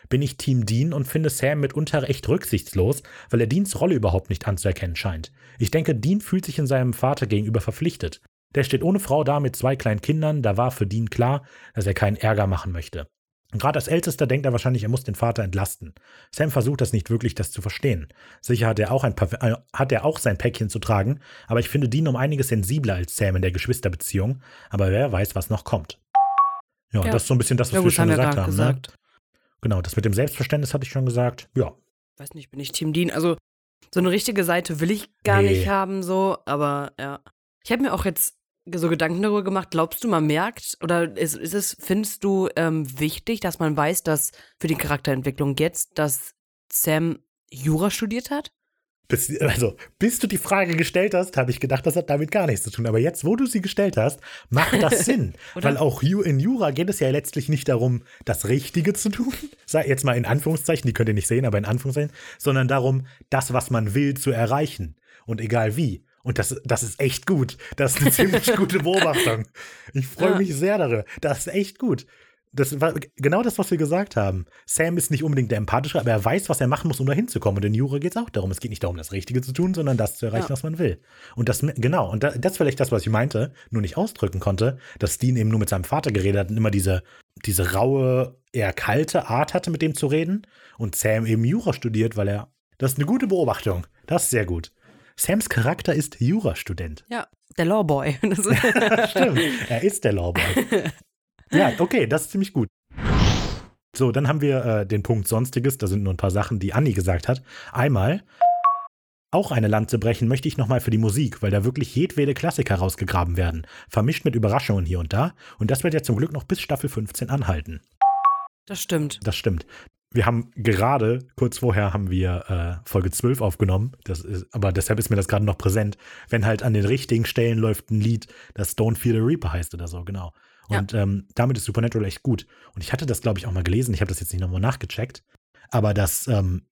Bin ich Team Dean und finde Sam mitunter echt rücksichtslos, weil er Deans Rolle überhaupt nicht anzuerkennen scheint. Ich denke, Dean fühlt sich in seinem Vater gegenüber verpflichtet. Der steht ohne Frau da mit zwei kleinen Kindern, da war für Dean klar, dass er keinen Ärger machen möchte. Gerade als Ältester denkt er wahrscheinlich, er muss den Vater entlasten. Sam versucht das nicht wirklich, das zu verstehen. Sicher hat er auch, ein äh, hat er auch sein Päckchen zu tragen, aber ich finde Dean um einiges sensibler als Sam in der Geschwisterbeziehung, aber wer weiß, was noch kommt. Ja, ja. das ist so ein bisschen das, was ja, wir schon gesagt haben. Ne? Gesagt. Ne? Genau, das mit dem Selbstverständnis hatte ich schon gesagt. Ja. Weiß nicht, bin ich Team Dean. Also, so eine richtige Seite will ich gar nee. nicht haben, so, aber ja. Ich habe mir auch jetzt so Gedanken darüber gemacht. Glaubst du, man merkt, oder ist, ist es, findest du ähm, wichtig, dass man weiß, dass für die Charakterentwicklung jetzt, dass Sam Jura studiert hat? Bis, also, bis du die Frage gestellt hast, habe ich gedacht, das hat damit gar nichts zu tun. Aber jetzt, wo du sie gestellt hast, macht das [laughs] Sinn. Weil auch in Jura geht es ja letztlich nicht darum, das Richtige zu tun. [laughs] Sei jetzt mal in Anführungszeichen, die könnt ihr nicht sehen, aber in Anführungszeichen, sondern darum, das, was man will, zu erreichen. Und egal wie. Und das, das ist echt gut. Das ist eine ziemlich gute [laughs] Beobachtung. Ich freue ja. mich sehr darüber. Das ist echt gut das war genau das, was wir gesagt haben. Sam ist nicht unbedingt der Empathische, aber er weiß, was er machen muss, um da hinzukommen. Und in Jura geht es auch darum. Es geht nicht darum, das Richtige zu tun, sondern das zu erreichen, ja. was man will. Und das, genau, und das ist vielleicht das, was ich meinte, nur nicht ausdrücken konnte, dass Dean eben nur mit seinem Vater geredet hat und immer diese, diese raue, eher kalte Art hatte, mit dem zu reden. Und Sam eben Jura studiert, weil er. Das ist eine gute Beobachtung. Das ist sehr gut. Sams Charakter ist Jurastudent. Ja, der Lawboy. [laughs] [laughs] Stimmt, er ist der Lawboy. [laughs] Ja, okay, das ist ziemlich gut. So, dann haben wir äh, den Punkt Sonstiges. Da sind nur ein paar Sachen, die Anni gesagt hat. Einmal, auch eine Lanze brechen möchte ich nochmal für die Musik, weil da wirklich jedwede Klassiker rausgegraben werden. Vermischt mit Überraschungen hier und da. Und das wird ja zum Glück noch bis Staffel 15 anhalten. Das stimmt. Das stimmt. Wir haben gerade, kurz vorher haben wir äh, Folge 12 aufgenommen, das ist, aber deshalb ist mir das gerade noch präsent, wenn halt an den richtigen Stellen läuft ein Lied, das Don't Feel the Reaper heißt oder so, genau. Und ja. ähm, damit ist Supernatural echt gut. Und ich hatte das, glaube ich, auch mal gelesen. Ich habe das jetzt nicht nochmal nachgecheckt. Aber dass ähm,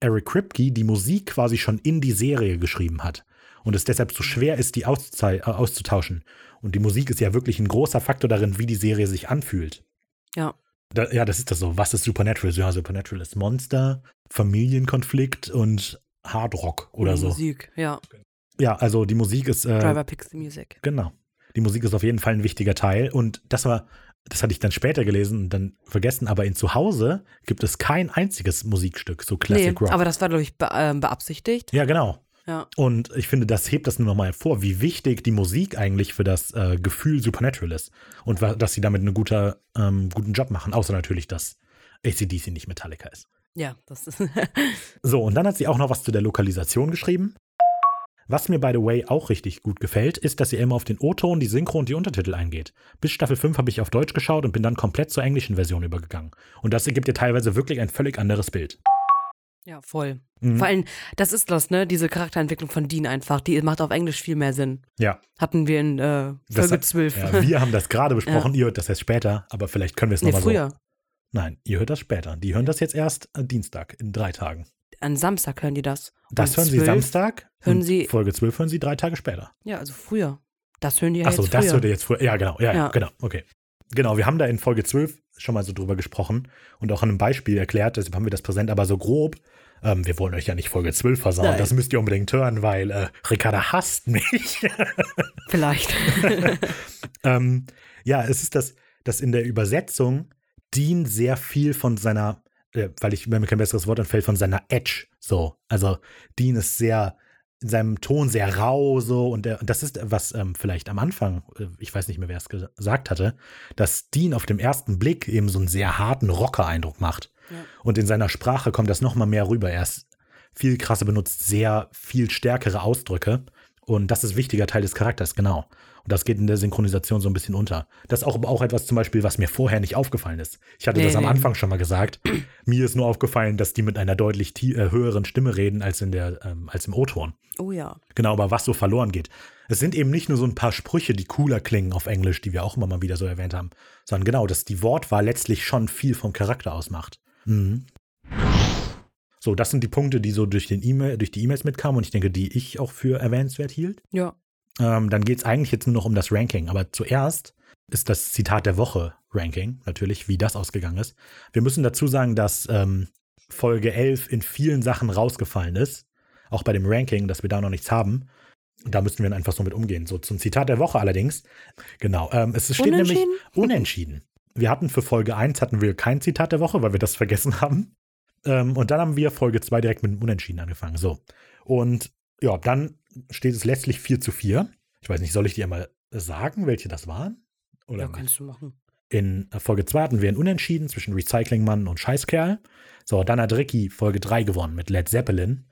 Eric Kripke die Musik quasi schon in die Serie geschrieben hat. Und es deshalb so schwer ist, die äh, auszutauschen. Und die Musik ist ja wirklich ein großer Faktor darin, wie die Serie sich anfühlt. Ja. Da, ja, das ist das so. Was ist Supernatural? Ja, Supernatural ist Monster, Familienkonflikt und Hardrock oder so. Musik, ja. Ja, also die Musik ist. Äh, Driver picks the music. Genau. Die Musik ist auf jeden Fall ein wichtiger Teil. Und das war, das hatte ich dann später gelesen und dann vergessen, aber in Zuhause gibt es kein einziges Musikstück, so Classic nee, Rock. Aber das war, glaube ich, be äh, beabsichtigt. Ja, genau. Ja. Und ich finde, das hebt das nur nochmal hervor, wie wichtig die Musik eigentlich für das äh, Gefühl Supernatural ist. Und dass sie damit einen guter, ähm, guten Job machen, außer natürlich, dass ACDC nicht Metallica ist. Ja, das ist. so, und dann hat sie auch noch was zu der Lokalisation geschrieben. Was mir, by the way, auch richtig gut gefällt, ist, dass ihr immer auf den O-Ton, die Synchro und die Untertitel eingeht. Bis Staffel 5 habe ich auf Deutsch geschaut und bin dann komplett zur englischen Version übergegangen. Und das ergibt ihr teilweise wirklich ein völlig anderes Bild. Ja, voll. Mhm. Vor allem, das ist das, ne? Diese Charakterentwicklung von Dean einfach. Die macht auf Englisch viel mehr Sinn. Ja. Hatten wir in äh, Folge das, 12. Ja, wir haben das gerade [laughs] besprochen, ja. ihr hört das jetzt später, aber vielleicht können wir es nochmal nee, früher. so. Nein, ihr hört das später. Die hören das jetzt erst Dienstag, in drei Tagen an Samstag hören die das. Das hören 12 sie Samstag? Hören sie Folge 12 hören sie drei Tage später. Ja, also früher. Das hören die ja Achso, jetzt das früher. hört ihr jetzt früher. Ja, genau. Ja, ja, genau. Okay. Genau, wir haben da in Folge 12 schon mal so drüber gesprochen und auch an einem Beispiel erklärt, deshalb haben wir das präsent, aber so grob. Ähm, wir wollen euch ja nicht Folge 12 versauen, Nein. das müsst ihr unbedingt hören, weil äh, Ricarda hasst mich. [laughs] Vielleicht. [laughs] ähm, ja, es ist das, dass in der Übersetzung Dean sehr viel von seiner, weil ich, wenn mir kein besseres Wort entfällt, von seiner Edge so. Also Dean ist sehr in seinem Ton sehr rau so und, der, und das ist was ähm, vielleicht am Anfang, äh, ich weiß nicht mehr, wer es gesagt hatte, dass Dean auf dem ersten Blick eben so einen sehr harten Rocker-Eindruck macht. Ja. Und in seiner Sprache kommt das noch mal mehr rüber. Er ist viel krasser, benutzt sehr viel stärkere Ausdrücke und das ist ein wichtiger Teil des Charakters, genau. Und das geht in der Synchronisation so ein bisschen unter. Das ist auch, auch etwas zum Beispiel, was mir vorher nicht aufgefallen ist. Ich hatte nee, das am nee. Anfang schon mal gesagt. [clears throat] mir ist nur aufgefallen, dass die mit einer deutlich äh, höheren Stimme reden als, in der, ähm, als im O-Ton. Oh ja. Genau, aber was so verloren geht. Es sind eben nicht nur so ein paar Sprüche, die cooler klingen auf Englisch, die wir auch immer mal wieder so erwähnt haben, sondern genau, dass die Wortwahl letztlich schon viel vom Charakter ausmacht. Mhm. So, das sind die Punkte, die so durch, den e durch die E-Mails mitkamen und ich denke, die ich auch für erwähnenswert hielt. Ja. Ähm, dann geht es eigentlich jetzt nur noch um das Ranking. Aber zuerst ist das Zitat der Woche Ranking, natürlich, wie das ausgegangen ist. Wir müssen dazu sagen, dass ähm, Folge 11 in vielen Sachen rausgefallen ist. Auch bei dem Ranking, dass wir da noch nichts haben. Da müssen wir dann einfach so mit umgehen. So zum Zitat der Woche allerdings. Genau. Ähm, es steht nämlich unentschieden. Wir hatten für Folge 1 hatten wir kein Zitat der Woche, weil wir das vergessen haben. Ähm, und dann haben wir Folge 2 direkt mit dem Unentschieden angefangen. So. Und ja, dann steht es letztlich 4 zu 4. Ich weiß nicht, soll ich dir mal sagen, welche das waren? Oder ja, kannst du machen. In Folge 2 hatten wir ein Unentschieden zwischen Recyclingmann und Scheißkerl. So, dann hat Ricky Folge 3 gewonnen mit Led Zeppelin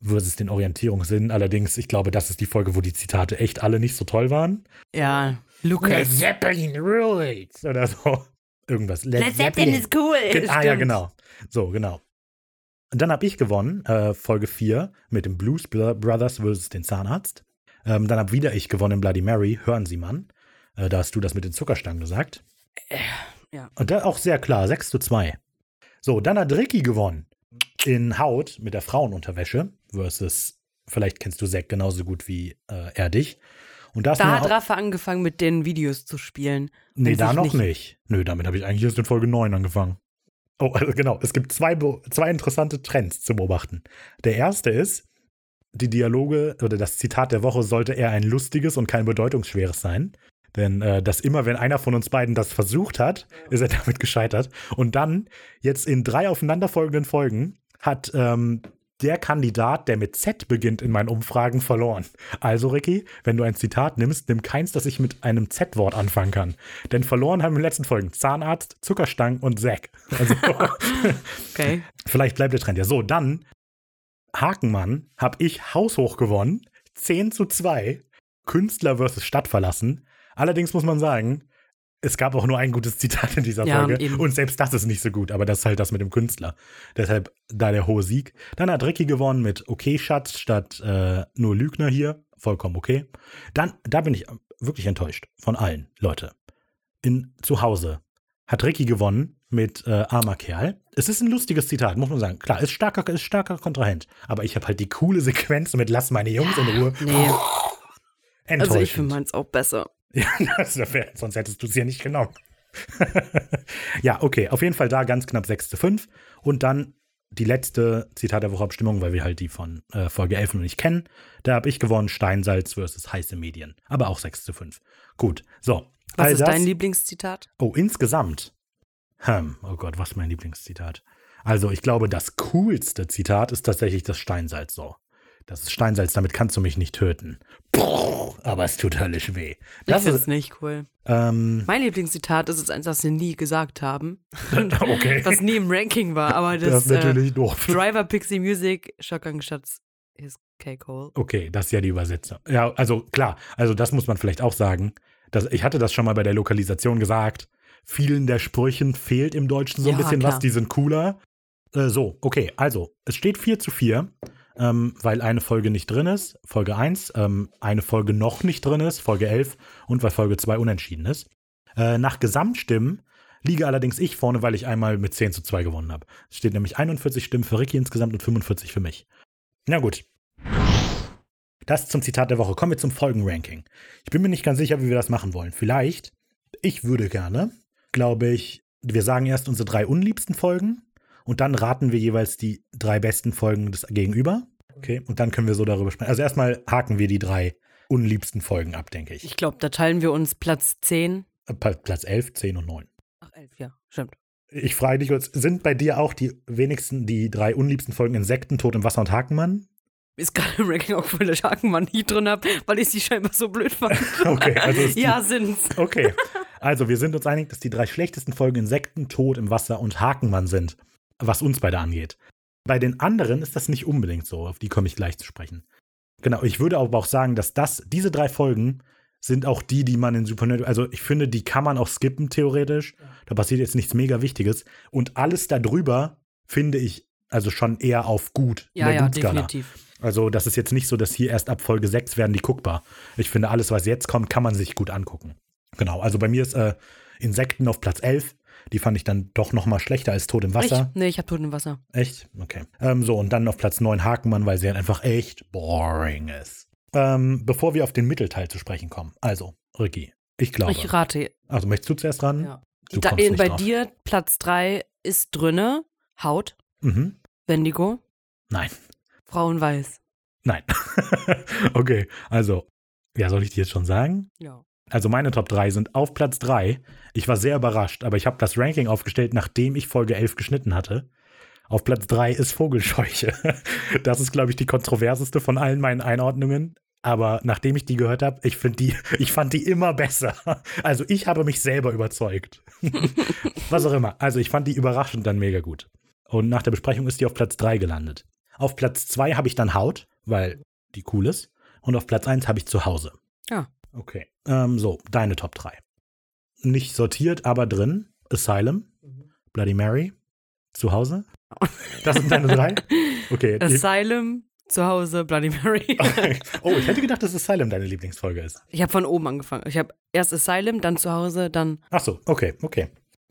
versus den Orientierungssinn. Allerdings, ich glaube, das ist die Folge, wo die Zitate echt alle nicht so toll waren. Ja, Lukas. Led Zeppelin rules oder so. Irgendwas. Led, Led Zeppelin ist cool. Ah ja, genau. So, genau. Und dann habe ich gewonnen, äh, Folge 4 mit dem Blues Brothers vs. den Zahnarzt. Ähm, dann habe wieder ich gewonnen, Bloody Mary, hören Sie Mann. Äh, da hast du das mit den Zuckerstangen gesagt. Äh, ja. Und da auch sehr klar, 6 zu 2. So, dann hat Ricky gewonnen in Haut mit der Frauenunterwäsche versus, vielleicht kennst du Zack genauso gut wie äh, er dich. Und da hat Rafa angefangen, mit den Videos zu spielen. Nee, da noch nicht. nicht. Nö, damit habe ich eigentlich erst in Folge 9 angefangen. Oh, also genau. Es gibt zwei, zwei interessante Trends zu beobachten. Der erste ist, die Dialoge oder das Zitat der Woche sollte eher ein lustiges und kein bedeutungsschweres sein. Denn äh, dass immer, wenn einer von uns beiden das versucht hat, ist er [laughs] damit gescheitert. Und dann, jetzt in drei aufeinanderfolgenden Folgen, hat ähm, der Kandidat, der mit Z beginnt in meinen Umfragen, verloren. Also, Ricky, wenn du ein Zitat nimmst, nimm keins, das ich mit einem Z-Wort anfangen kann. Denn verloren haben in den letzten Folgen Zahnarzt, Zuckerstangen und Zack. Also, [laughs] okay. Vielleicht bleibt der Trend ja. So, dann Hakenmann habe ich haushoch gewonnen. 10 zu 2. Künstler versus Stadt verlassen. Allerdings muss man sagen, es gab auch nur ein gutes Zitat in dieser ja, Folge. Eben. Und selbst das ist nicht so gut, aber das ist halt das mit dem Künstler. Deshalb da der hohe Sieg. Dann hat Ricky gewonnen mit Okay Schatz statt äh, nur Lügner hier. Vollkommen okay. Dann, da bin ich wirklich enttäuscht von allen, Leute. In zu Hause hat Ricky gewonnen mit äh, Armer Kerl. Es ist ein lustiges Zitat, muss man sagen. Klar, ist starker, ist starker Kontrahent. Aber ich habe halt die coole Sequenz mit Lass meine Jungs in Ruhe. Nee. Enttäuschend. Also ich finde meins auch besser. [laughs] Ja, das wär, sonst hättest du es ja nicht genommen. [laughs] ja, okay, auf jeden Fall da ganz knapp 6 zu 5. Und dann die letzte Zitat der Woche Abstimmung, weil wir halt die von äh, Folge 11 noch nicht kennen. Da habe ich gewonnen, Steinsalz versus heiße Medien. Aber auch 6 zu 5. Gut, so. Was ist das, dein Lieblingszitat? Oh, insgesamt. Hm, oh Gott, was ist mein Lieblingszitat? Also, ich glaube, das coolste Zitat ist tatsächlich das Steinsalz so. Das ist Steinsalz, damit kannst du mich nicht töten. Boah, aber es tut höllisch weh. Das es nicht cool. Ähm, mein Lieblingszitat ist es eins, das sie nie gesagt haben. [laughs] okay. Was nie im Ranking war, aber das, das ist natürlich äh, doof. Driver Pixie Music, Shotgun Schatz ist K-Cole. Okay, das ist ja die Übersetzung. Ja, also klar, also das muss man vielleicht auch sagen. Dass, ich hatte das schon mal bei der Lokalisation gesagt. Vielen der Sprüchen fehlt im Deutschen so ein ja, bisschen klar. was, die sind cooler. Äh, so, okay, also, es steht 4 zu 4 ähm, weil eine Folge nicht drin ist, Folge 1, ähm, eine Folge noch nicht drin ist, Folge 11 und weil Folge 2 unentschieden ist. Äh, nach Gesamtstimmen liege allerdings ich vorne, weil ich einmal mit 10 zu 2 gewonnen habe. Es steht nämlich 41 Stimmen für Ricky insgesamt und 45 für mich. Na gut. Das zum Zitat der Woche. Kommen wir zum Folgenranking. Ich bin mir nicht ganz sicher, wie wir das machen wollen. Vielleicht, ich würde gerne, glaube ich, wir sagen erst unsere drei unliebsten Folgen und dann raten wir jeweils die drei besten Folgen des Gegenüber. Okay, und dann können wir so darüber sprechen. Also erstmal haken wir die drei unliebsten Folgen ab, denke ich. Ich glaube, da teilen wir uns Platz 10. Äh, Platz 11, 10 und 9. Ach, 11, ja, stimmt. Ich frage dich kurz, sind bei dir auch die wenigsten, die drei unliebsten Folgen Insekten, Tod im Wasser und Hakenmann? Ist gerade im Ranking auch voll der Hakenmann nie drin hab, weil ich sie scheinbar so blöd fand. [laughs] Okay, also [laughs] die- ja, sind's. Okay. Also, wir sind uns einig, dass die drei schlechtesten Folgen Insekten, Tod im Wasser und Hakenmann sind, was uns beide angeht. Bei den anderen ist das nicht unbedingt so, auf die komme ich gleich zu sprechen. Genau, ich würde aber auch sagen, dass das, diese drei Folgen sind auch die, die man in Supernatural, also ich finde, die kann man auch skippen, theoretisch. Da passiert jetzt nichts mega Wichtiges. Und alles darüber finde ich also schon eher auf gut. Ja, der ja, definitiv. Also, das ist jetzt nicht so, dass hier erst ab Folge 6 werden die guckbar. Ich finde, alles, was jetzt kommt, kann man sich gut angucken. Genau, also bei mir ist äh, Insekten auf Platz 11. Die fand ich dann doch noch mal schlechter als Tod im Wasser. Ich, nee, ich hab Tod im Wasser. Echt? Okay. Ähm, so, und dann auf Platz 9 Hakenmann, weil sie halt einfach echt boring ist. Ähm, bevor wir auf den Mittelteil zu sprechen kommen. Also, Ricky, ich glaube. Ich rate. also, möchtest du zuerst ran? Ja. Du Da, kommst nicht bei drauf. dir Platz 3 ist drinne Haut, Mhm. Wendigo, Nein. Frauenweiß. Nein. [laughs] okay, also, ja, soll ich dir jetzt schon sagen? Ja. Also meine Top 3 sind auf Platz 3. Ich war sehr überrascht, aber ich habe das Ranking aufgestellt, nachdem ich Folge 11 geschnitten hatte. Auf Platz 3 ist Vogelscheuche. [laughs] Das ist, glaube ich, die kontroverseste von allen meinen Einordnungen. Aber nachdem ich die gehört habe, ich [laughs] ich fand die immer besser. [laughs] Also ich habe mich selber überzeugt. Was auch immer. Also ich fand die überraschend dann mega gut. Und nach der Besprechung ist die auf Platz 3 gelandet. Auf Platz 2 habe ich dann Haut, weil die cool ist. Und auf Platz 1 habe ich Zuhause. Ja. Okay. Ähm, so, deine Top 3. Nicht sortiert, aber drin. Asylum, Bloody Mary, Zuhause. Das sind deine drei? [laughs] Okay. Asylum, zu Hause, Bloody Mary. [laughs] oh, ich hätte gedacht, dass Asylum deine Lieblingsfolge ist. Ich habe von oben angefangen. Ich habe erst Asylum, dann zu Hause, dann, Ach so, okay, okay.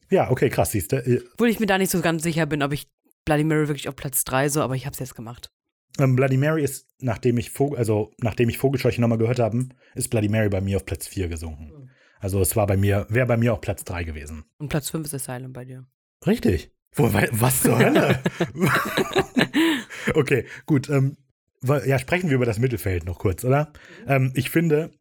Ja, okay, krass, siehst du. Äh, obwohl ich mir da nicht so ganz sicher bin, ob ich Bloody Mary wirklich auf Platz 3 so, aber ich habe es jetzt gemacht. Ähm, Bloody Mary ist, nachdem ich, Vogel, also, nachdem ich Vogelscheuche nochmal gehört habe, ist Bloody Mary bei mir auf Platz 4 gesunken. Also es war bei mir, wäre bei mir auch Platz 3 gewesen. Und Platz 5 ist Asylum bei dir. Richtig. Wo, wa- was zur Hölle? [laughs] [laughs] okay, gut. Ähm, ja, sprechen wir über das Mittelfeld noch kurz, oder? Ähm, ich finde,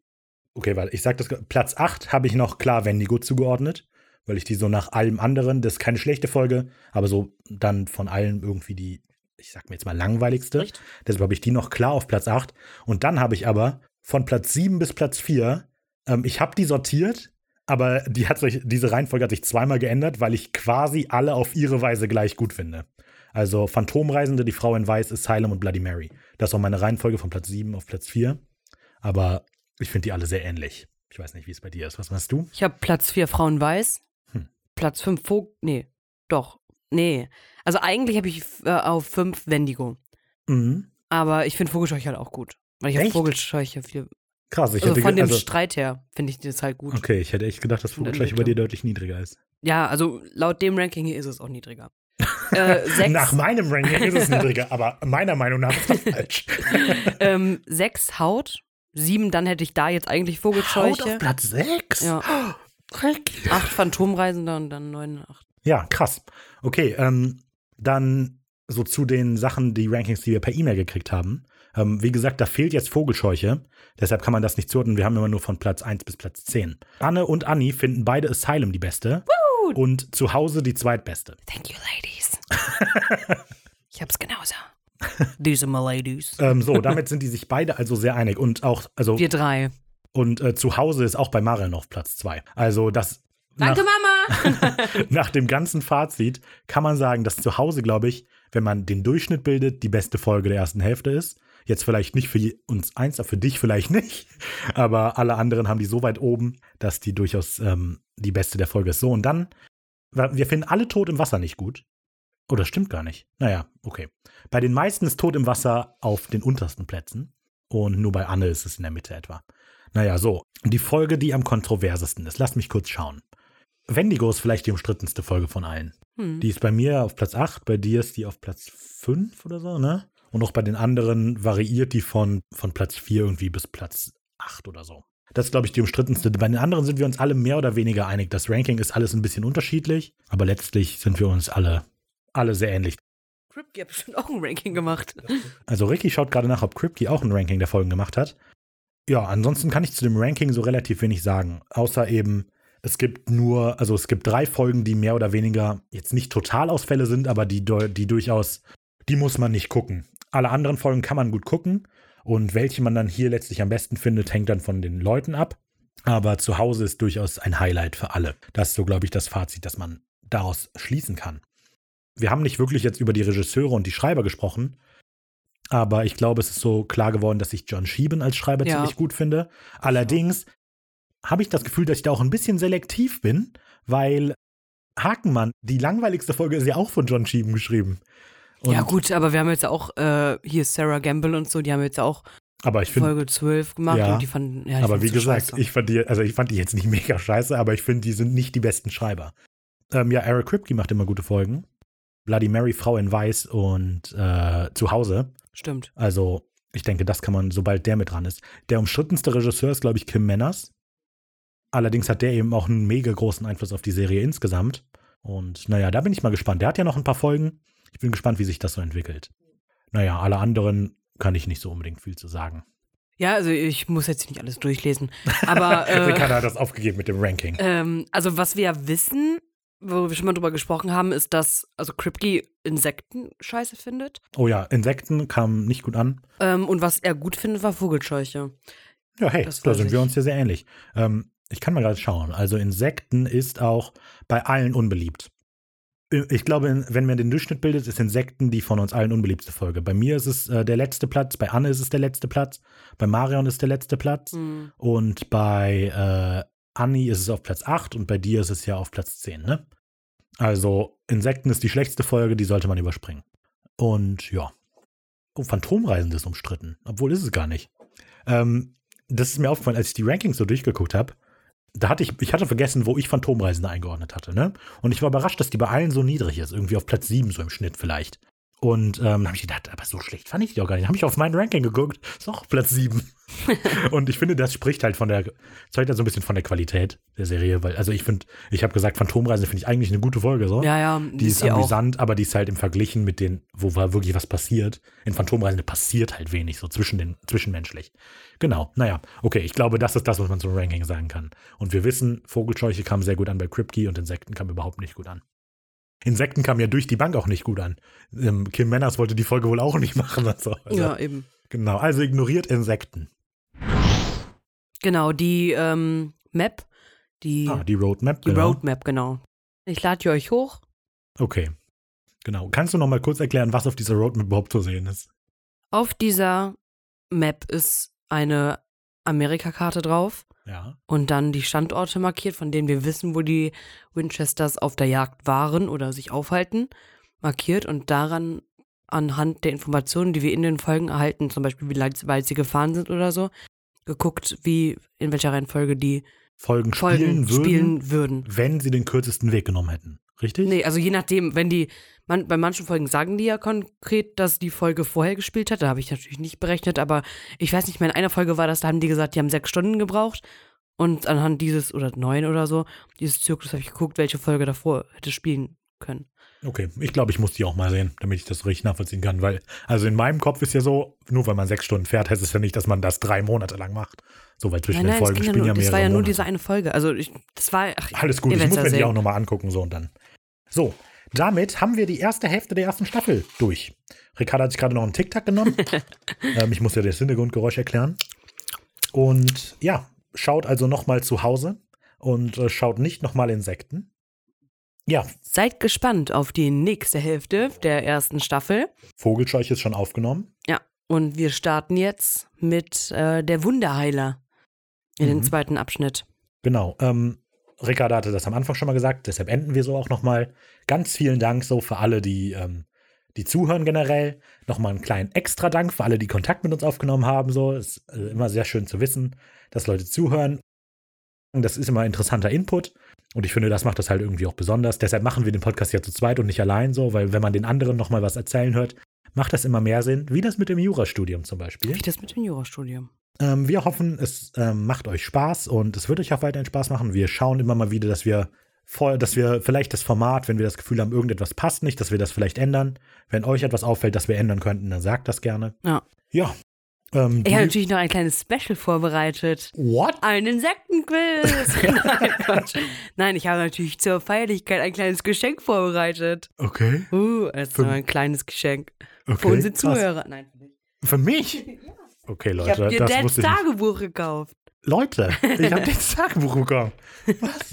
okay, weil ich sag das, Platz 8 habe ich noch klar Wendigo zugeordnet, weil ich die so nach allem anderen, das ist keine schlechte Folge, aber so dann von allen irgendwie die, ich sag mir jetzt mal langweiligste. Echt? Deshalb habe ich die noch klar auf Platz 8. Und dann habe ich aber von Platz 7 bis Platz 4, ähm, ich habe die sortiert, aber die hat sich, diese Reihenfolge hat sich zweimal geändert, weil ich quasi alle auf ihre Weise gleich gut finde. Also Phantomreisende, die Frau in Weiß, Asylum und Bloody Mary. Das war meine Reihenfolge von Platz 7 auf Platz 4. Aber ich finde die alle sehr ähnlich. Ich weiß nicht, wie es bei dir ist. Was machst du? Ich habe Platz 4 Frauenweiß, Hm. Platz 5 Vogel, nee, doch, nee. Also eigentlich habe ich äh, auf 5 Wendigo, Mhm. aber ich finde Vogelscheuche halt auch gut. Weil ich habe? Vogelscheuche viel, Krass, ich also hätte von dem also, Streit her finde ich das halt gut. Okay, ich hätte echt gedacht, dass Vogelscheuche bei dir deutlich niedriger ist. Ja, also laut dem Ranking hier ist es auch niedriger. [laughs] äh, sechs, Nach meinem Ranking ist es niedriger, aber meiner Meinung nach ist das falsch. [laughs] ähm, sechs Haut, sieben, dann hätte ich da jetzt eigentlich Haut Vogelscheuche. auf Platz 6? Ja. [gasps] Dreck. Acht Phantomreisender und dann neun, acht. Ja, krass. Okay, ähm, dann so zu den Sachen, die Rankings, die wir per E-Mail gekriegt haben. Ähm, wie gesagt, da fehlt jetzt Vogelscheuche. Deshalb kann man das nicht zuordnen. Wir haben immer nur von Platz 1 bis Platz 10. Anne und Anni finden beide Asylum die beste. Und zu Hause die zweitbeste. Thank you, ladies. ich hab's genauso. These are my ladies. Ähm, so, damit sind die sich beide also sehr einig. Und auch, also, Wir drei. und äh, zu Hause ist auch bei Marion auf Platz 2. Also, das. Danke, nach, Mama. [laughs] nach dem ganzen Fazit kann man sagen, dass zu Hause, glaube ich, wenn man den Durchschnitt bildet, die beste Folge der ersten Hälfte ist. Jetzt vielleicht nicht für uns eins, aber für dich vielleicht nicht. Aber alle anderen haben die so weit oben, dass die durchaus ähm, die beste der Folge ist. So, und dann, wir finden alle Tod im Wasser nicht gut. Oder stimmt gar nicht. Naja, okay. Bei den meisten ist Tod im Wasser auf den untersten Plätzen. Und nur bei Anne ist es in der Mitte etwa. Naja, so. Die Folge, die am kontroversesten ist. Lass mich kurz schauen. Wendigo ist vielleicht die umstrittenste Folge von allen. Hm. Die ist bei mir auf Platz 8, bei dir ist die auf Platz 5 oder so, ne? Und auch bei den anderen variiert die von, von Platz 4 irgendwie bis Platz 8 oder so. Das ist, glaube ich, die umstrittenste. Bei den anderen sind wir uns alle mehr oder weniger einig. Das Ranking ist alles ein bisschen unterschiedlich, aber letztlich sind wir uns alle, alle sehr ähnlich. Kripke hat bestimmt auch ein Ranking gemacht. [laughs] Also Ricky schaut gerade nach, ob Kripke auch ein Ranking der Folgen gemacht hat. Ja, ansonsten kann ich zu dem Ranking so relativ wenig sagen. Außer eben, Es gibt nur, also es gibt drei Folgen, die mehr oder weniger jetzt nicht Totalausfälle sind, aber die, die durchaus, die muss man nicht gucken. Alle anderen Folgen kann man gut gucken und welche man dann hier letztlich am besten findet, hängt dann von den Leuten ab. Aber zu Hause ist durchaus ein Highlight für alle. Das ist so, glaube ich, das Fazit, das man daraus schließen kann. Wir haben nicht wirklich jetzt über die Regisseure und die Schreiber gesprochen, aber ich glaube, es ist so klar geworden, dass ich John Schieben als Schreiber ja. ziemlich gut finde. Allerdings habe ich das Gefühl, dass ich da auch ein bisschen selektiv bin, weil Hakenmann, die langweiligste Folge ist ja auch von John Schieben geschrieben. Und ja, gut, aber wir haben jetzt auch äh, hier Sarah Gamble und so, die haben jetzt auch aber ich find, Folge 12 gemacht ja, und die fanden, ja, Aber wie gesagt, scheiße. ich fand die, also ich fand die jetzt nicht [laughs] mega scheiße, aber ich finde, die sind nicht die besten Schreiber. Ähm, ja, Eric Kripke macht immer gute Folgen. Bloody Mary, Frau in Weiß und äh, zu Hause. Stimmt. Also, ich denke, das kann man, sobald der mit dran ist. Der umstrittenste Regisseur ist, glaube ich, Kim Manners. Allerdings hat der eben auch einen mega großen Einfluss auf die Serie insgesamt. Und naja, da bin ich mal gespannt. Der hat ja noch ein paar Folgen. Ich bin gespannt, wie sich das so entwickelt. Naja, alle anderen kann ich nicht so unbedingt viel zu sagen. Ja, also ich muss jetzt nicht alles durchlesen. Aber. [laughs] Äh, Ricardo hat das aufgegeben mit dem Ranking. Ähm, also, was wir ja wissen, wo wir schon mal drüber gesprochen haben, ist, dass also Kripke Insekten scheiße findet. Oh ja, Insekten kamen nicht gut an. Ähm, und was er gut findet, war Vogelscheuche. Ja, hey, da sind ich. wir uns ja sehr ähnlich. Ähm, ich kann mal gerade schauen. Also Insekten ist auch bei allen unbeliebt. Ich glaube, wenn man den Durchschnitt bildet, ist Insekten die von uns allen unbeliebste Folge. Bei mir ist es äh, der letzte Platz, bei Anne ist es der letzte Platz, bei Marion ist der letzte Platz mhm. und bei äh, Anni ist es auf Platz 8 und bei dir ist es ja auf Platz 10, ne? Also, Insekten ist die schlechteste Folge, die sollte man überspringen. Und ja. Oh, Phantomreisende ist umstritten. Obwohl ist es gar nicht. Ähm, das ist mir aufgefallen, als ich die Rankings so durchgeguckt habe. Da hatte ich, ich hatte vergessen, wo ich Phantomreisende eingeordnet hatte, ne? Und ich war überrascht, dass die bei allen so niedrig ist. Irgendwie auf Platz 7 so im Schnitt vielleicht. Und ähm, habe ich gedacht, aber so schlecht fand ich die auch gar nicht. Habe ich auf mein Ranking geguckt, ist auch Platz 7. [laughs] und ich finde, das spricht halt von der, zeigt halt so ein bisschen von der Qualität der Serie, weil, also ich finde, ich habe gesagt, Phantomreise finde ich eigentlich eine gute Folge, so. Ja, ja. Die ist, ist amüsant, auch. aber die ist halt im Verglichen mit den, wo war wirklich was passiert. In Phantomreise passiert halt wenig, so zwischen den, zwischenmenschlich. Genau, naja, okay, ich glaube, das ist das, was man zum Ranking sagen kann. Und wir wissen, Vogelscheuche kam sehr gut an bei Kripke und Insekten kam überhaupt nicht gut an. Insekten kamen ja durch die Bank auch nicht gut an. Ähm, Kim Manners wollte die Folge wohl auch nicht machen. Also, also, ja, eben. Genau, also ignoriert Insekten. Genau, die ähm, Map, die, ah, die Roadmap, die genau. Roadmap, genau. Ich lade die euch hoch. Okay, genau. Kannst du noch mal kurz erklären, was auf dieser Roadmap überhaupt zu sehen ist? Auf dieser Map ist eine Amerikakarte drauf. Ja. Und dann die Standorte markiert, von denen wir wissen, wo die Winchesters auf der Jagd waren oder sich aufhalten, markiert und daran anhand der Informationen, die wir in den Folgen erhalten, zum Beispiel wie weit sie gefahren sind oder so, geguckt, wie in welcher Reihenfolge die Folgen, Folgen spielen, würden, spielen würden. Wenn sie den kürzesten Weg genommen hätten. Richtig? Nee, also je nachdem, wenn die, man, bei manchen Folgen sagen die ja konkret, dass die Folge vorher gespielt hat. Da habe ich natürlich nicht berechnet, aber ich weiß nicht mehr, in einer Folge war das, da haben die gesagt, die haben sechs Stunden gebraucht. Und anhand dieses, oder neun oder so, dieses Zyklus habe ich geguckt, welche Folge davor hätte spielen können. Okay, ich glaube, ich muss die auch mal sehen, damit ich das richtig nachvollziehen kann, weil, also in meinem Kopf ist ja so, nur weil man sechs Stunden fährt, heißt es ja nicht, dass man das drei Monate lang macht. So, weil zwischen nein, nein, den Folgen spielen ja, nur, ja mehrere Das war ja nur Monate. diese eine Folge. Also, ich, das war. Ach, Alles gut, ich muss mir die auch nochmal angucken, so und dann. So, damit haben wir die erste Hälfte der ersten Staffel durch. Ricardo hat sich gerade noch einen TikTok genommen. [laughs] ähm, ich muss ja das Hintergrundgeräusch erklären. Und ja, schaut also nochmal zu Hause und äh, schaut nicht nochmal Insekten. Ja. Seid gespannt auf die nächste Hälfte der ersten Staffel. Vogelscheuch ist schon aufgenommen. Ja, und wir starten jetzt mit äh, der Wunderheiler in mhm. den zweiten Abschnitt. Genau. Ähm, Ricardo hatte das am Anfang schon mal gesagt, deshalb enden wir so auch nochmal. Ganz vielen Dank so für alle, die, ähm, die zuhören generell. Nochmal einen kleinen extra Dank für alle, die Kontakt mit uns aufgenommen haben. So ist äh, immer sehr schön zu wissen, dass Leute zuhören. Das ist immer interessanter Input. Und ich finde, das macht das halt irgendwie auch besonders. Deshalb machen wir den Podcast ja zu zweit und nicht allein so, weil wenn man den anderen nochmal was erzählen hört, macht das immer mehr Sinn. Wie das mit dem Jurastudium zum Beispiel. Wie das mit dem Jurastudium. Ähm, wir hoffen, es ähm, macht euch Spaß und es wird euch auch weiterhin Spaß machen. Wir schauen immer mal wieder, dass wir voll, dass wir vielleicht das Format, wenn wir das Gefühl haben, irgendetwas passt nicht, dass wir das vielleicht ändern. Wenn euch etwas auffällt, das wir ändern könnten, dann sagt das gerne. Ja. Ja. Ähm, Ich habe natürlich noch ein kleines Special vorbereitet. What? Ein Insektenquiz. [laughs] Nein, Quatsch. Nein, ich habe natürlich zur Feierlichkeit ein kleines Geschenk vorbereitet. Okay. Uh, das ist ein kleines Geschenk. okay. Für unsere krass. Zuhörer. Nein, für dich. Für mich? [laughs] Okay, Ich Leute, habe dir das Dads wusste ich. Tagebuch gekauft. Leute, ich habe [laughs] das Tagebuch bekommen. Was?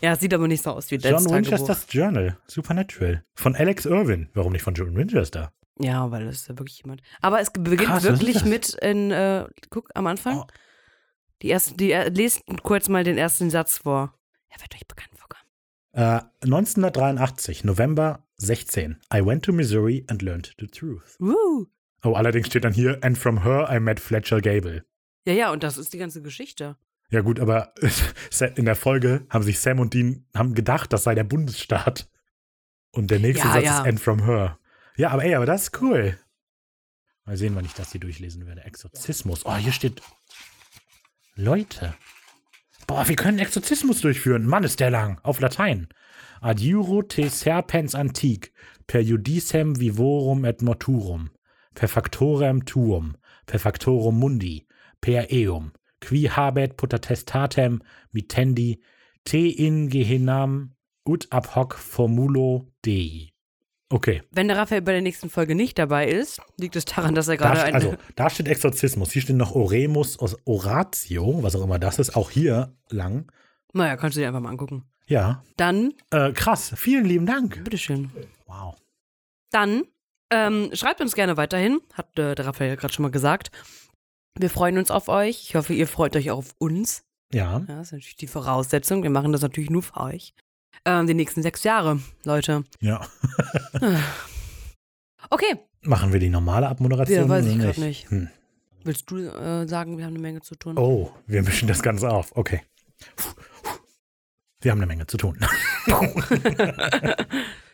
Ja, es sieht aber nicht so aus wie Dads John Tagebuch. Winchesters Journal. Supernatural. Von Alex Irwin. Warum nicht von John Winchester? Ja, weil das ist ja wirklich jemand. Aber es beginnt Krass, wirklich mit in, äh, guck, am Anfang. Oh. Die ersten, die, äh, lest kurz mal den ersten Satz vor. Er wird euch bekannt vorkommen. Äh, 1983, November 16. I went to Missouri and learned the truth. Uh. Oh, allerdings steht dann hier, and from her I met Fletcher Gable. Ja, ja, und das ist die ganze Geschichte. Ja gut, aber [laughs] in der Folge haben sich Sam und Dean haben gedacht, das sei der Bundesstaat. Und der nächste Ja, Satz ja. ist and from her. Ja, aber ey, aber das ist cool. Mal sehen, wann ich das hier durchlesen werde. Exorzismus. Oh, hier steht. Leute. Boah, wir können Exorzismus durchführen. Mann, ist der lang. Auf Latein. Adiuro te serpens antique, per judicem vivorum et morturum, per factorem tuum, per factorum mundi, per eum, qui habet potestatem mittendi, te in gehenam ut ab hoc formulo dei. Okay. Wenn der Raphael bei der nächsten Folge nicht dabei ist, liegt es daran, dass er Da, gerade st- eine. also, da steht Exorzismus. Hier steht noch Oremus aus Oratio, was auch immer das ist. Auch hier lang. naja, kannst du dir einfach mal angucken. Ja. Dann, Äh, krass. Vielen lieben Dank. bitteschön. Wow. Dann ähm, schreibt uns gerne weiterhin, hat äh, der Raphael gerade schon mal gesagt. Wir freuen uns auf euch. Ich hoffe, ihr freut euch auch auf uns. Ja. Ja, das ist natürlich die Voraussetzung. Wir machen das natürlich nur für euch. Ähm, die nächsten sechs Jahre, Leute. Ja. Okay, Machen wir die normale Abmoderation? Ja, weiß ich grad nicht. Hm. willst du äh, sagen, wir haben eine Menge zu tun? Oh, wir mischen das Ganze auf. Okay. Wir haben eine Menge zu tun. [laughs] [laughs] [laughs]